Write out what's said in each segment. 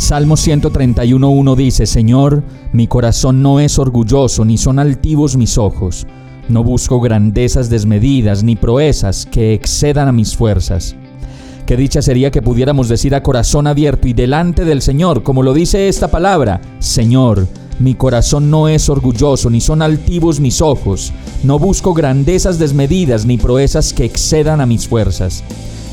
Salmo 131.1 dice, Señor, mi corazón no es orgulloso, ni son altivos mis ojos. No busco grandezas desmedidas ni proezas que excedan a mis fuerzas. Qué dicha sería que pudiéramos decir a corazón abierto y delante del Señor, como lo dice esta palabra, Señor, mi corazón no es orgulloso, ni son altivos mis ojos. No busco grandezas desmedidas ni proezas que excedan a mis fuerzas.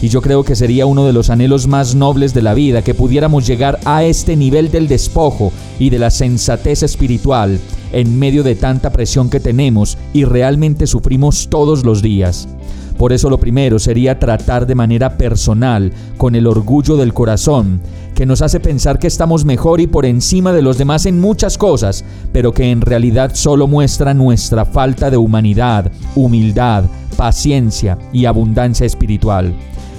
Y yo creo que sería uno de los anhelos más nobles de la vida que pudiéramos llegar a este nivel del despojo y de la sensatez espiritual en medio de tanta presión que tenemos y realmente sufrimos todos los días. Por eso lo primero sería tratar de manera personal con el orgullo del corazón, que nos hace pensar que estamos mejor y por encima de los demás en muchas cosas, pero que en realidad solo muestra nuestra falta de humanidad, humildad, paciencia y abundancia espiritual.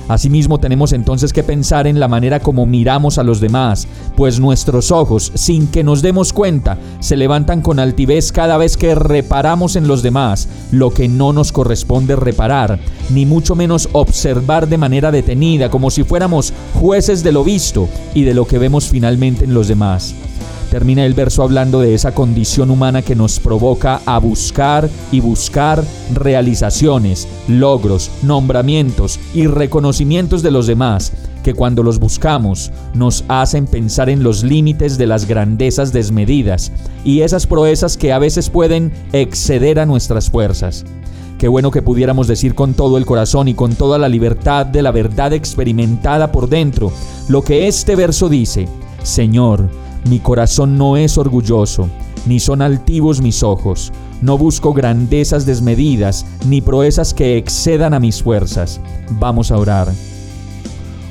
Asimismo tenemos entonces que pensar en la manera como miramos a los demás, pues nuestros ojos, sin que nos demos cuenta, se levantan con altivez cada vez que reparamos en los demás lo que no nos corresponde reparar, ni mucho menos observar de manera detenida como si fuéramos jueces de lo visto y de lo que vemos finalmente en los demás. Termina el verso hablando de esa condición humana que nos provoca a buscar y buscar realizaciones, logros, nombramientos y reconocimientos de los demás, que cuando los buscamos nos hacen pensar en los límites de las grandezas desmedidas y esas proezas que a veces pueden exceder a nuestras fuerzas. Qué bueno que pudiéramos decir con todo el corazón y con toda la libertad de la verdad experimentada por dentro lo que este verso dice, Señor, mi corazón no es orgulloso, ni son altivos mis ojos. No busco grandezas desmedidas, ni proezas que excedan a mis fuerzas. Vamos a orar.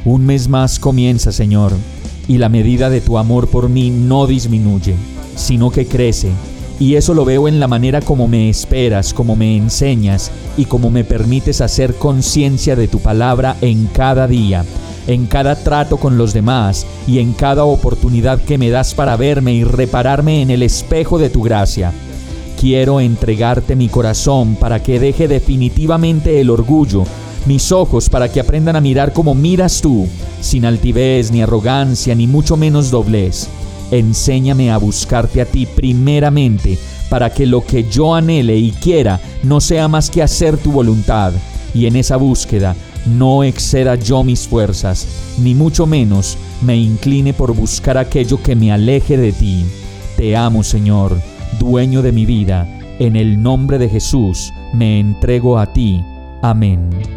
Un mes más comienza, Señor, y la medida de tu amor por mí no disminuye, sino que crece. Y eso lo veo en la manera como me esperas, como me enseñas y como me permites hacer conciencia de tu palabra en cada día en cada trato con los demás y en cada oportunidad que me das para verme y repararme en el espejo de tu gracia. Quiero entregarte mi corazón para que deje definitivamente el orgullo, mis ojos para que aprendan a mirar como miras tú, sin altivez ni arrogancia ni mucho menos doblez. Enséñame a buscarte a ti primeramente, para que lo que yo anhele y quiera no sea más que hacer tu voluntad, y en esa búsqueda no exceda yo mis fuerzas, ni mucho menos me incline por buscar aquello que me aleje de ti. Te amo, Señor, dueño de mi vida. En el nombre de Jesús me entrego a ti. Amén.